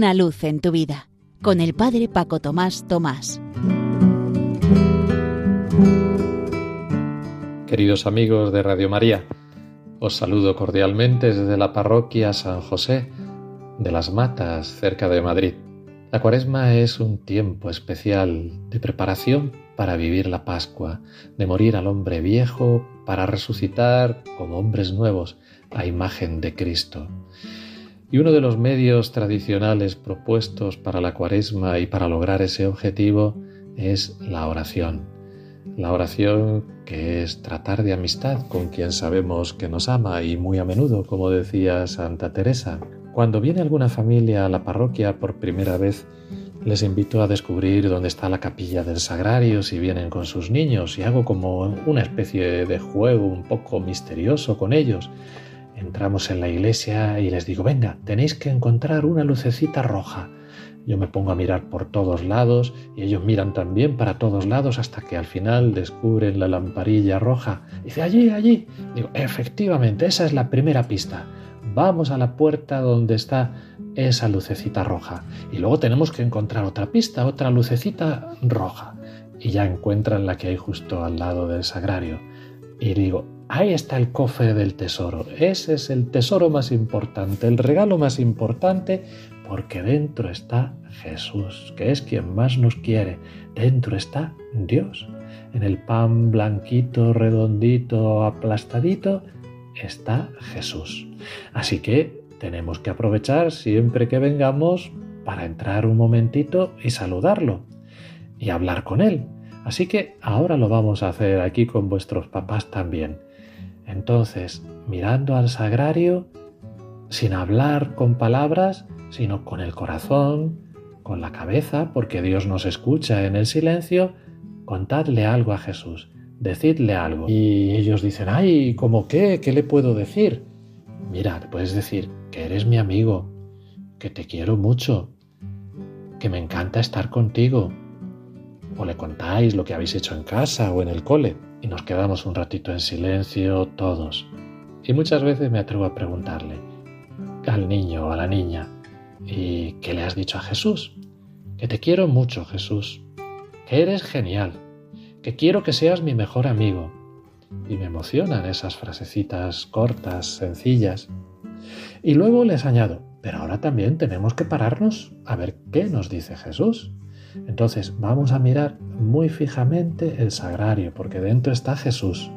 Una luz en tu vida con el Padre Paco Tomás Tomás. Queridos amigos de Radio María, os saludo cordialmente desde la parroquia San José de las Matas, cerca de Madrid. La cuaresma es un tiempo especial de preparación para vivir la Pascua, de morir al hombre viejo para resucitar como hombres nuevos a imagen de Cristo. Y uno de los medios tradicionales propuestos para la cuaresma y para lograr ese objetivo es la oración. La oración que es tratar de amistad con quien sabemos que nos ama y muy a menudo, como decía Santa Teresa. Cuando viene alguna familia a la parroquia por primera vez, les invito a descubrir dónde está la capilla del sagrario si vienen con sus niños y hago como una especie de juego un poco misterioso con ellos Entramos en la iglesia y les digo, venga, tenéis que encontrar una lucecita roja. Yo me pongo a mirar por todos lados y ellos miran también para todos lados hasta que al final descubren la lamparilla roja. Dice, allí, allí. Digo, efectivamente, esa es la primera pista. Vamos a la puerta donde está esa lucecita roja. Y luego tenemos que encontrar otra pista, otra lucecita roja. Y ya encuentran la que hay justo al lado del sagrario. Y digo, Ahí está el cofre del tesoro. Ese es el tesoro más importante, el regalo más importante, porque dentro está Jesús, que es quien más nos quiere. Dentro está Dios. En el pan blanquito, redondito, aplastadito, está Jesús. Así que tenemos que aprovechar siempre que vengamos para entrar un momentito y saludarlo y hablar con Él. Así que ahora lo vamos a hacer aquí con vuestros papás también. Entonces, mirando al sagrario, sin hablar con palabras, sino con el corazón, con la cabeza, porque Dios nos escucha en el silencio, contadle algo a Jesús, decidle algo. Y ellos dicen, ay, ¿cómo qué? ¿Qué le puedo decir? Mira, puedes decir que eres mi amigo, que te quiero mucho, que me encanta estar contigo. O le contáis lo que habéis hecho en casa o en el cole y nos quedamos un ratito en silencio todos. Y muchas veces me atrevo a preguntarle al niño o a la niña, ¿y qué le has dicho a Jesús? Que te quiero mucho, Jesús, que eres genial, que quiero que seas mi mejor amigo. Y me emocionan esas frasecitas cortas, sencillas. Y luego les añado, pero ahora también tenemos que pararnos a ver qué nos dice Jesús. Entonces vamos a mirar muy fijamente el sagrario, porque dentro está Jesús.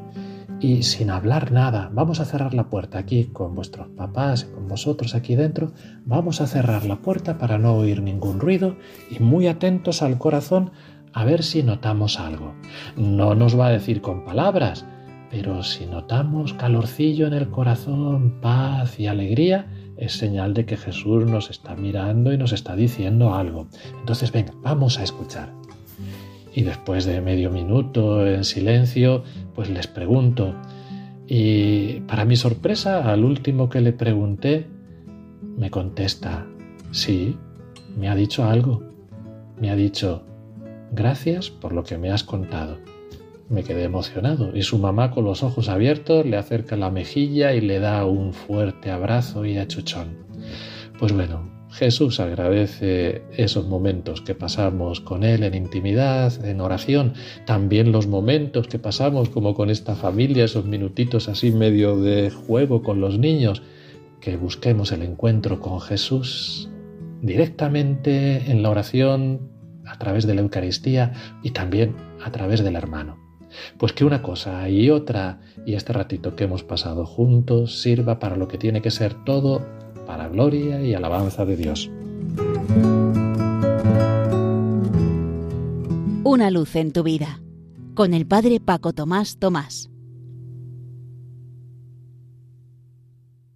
Y sin hablar nada, vamos a cerrar la puerta aquí con vuestros papás con vosotros aquí dentro. Vamos a cerrar la puerta para no oír ningún ruido y muy atentos al corazón a ver si notamos algo. No nos va a decir con palabras, pero si notamos calorcillo en el corazón, paz y alegría, es señal de que Jesús nos está mirando y nos está diciendo algo. Entonces, venga, vamos a escuchar. Y después de medio minuto en silencio, pues les pregunto. Y para mi sorpresa, al último que le pregunté, me contesta, sí, me ha dicho algo. Me ha dicho, gracias por lo que me has contado. Me quedé emocionado y su mamá con los ojos abiertos le acerca la mejilla y le da un fuerte abrazo y achuchón. Pues bueno, Jesús agradece esos momentos que pasamos con Él en intimidad, en oración, también los momentos que pasamos como con esta familia, esos minutitos así medio de juego con los niños, que busquemos el encuentro con Jesús directamente en la oración, a través de la Eucaristía y también a través del hermano. Pues que una cosa y otra y este ratito que hemos pasado juntos sirva para lo que tiene que ser todo, para gloria y alabanza de Dios. Una luz en tu vida, con el Padre Paco Tomás Tomás.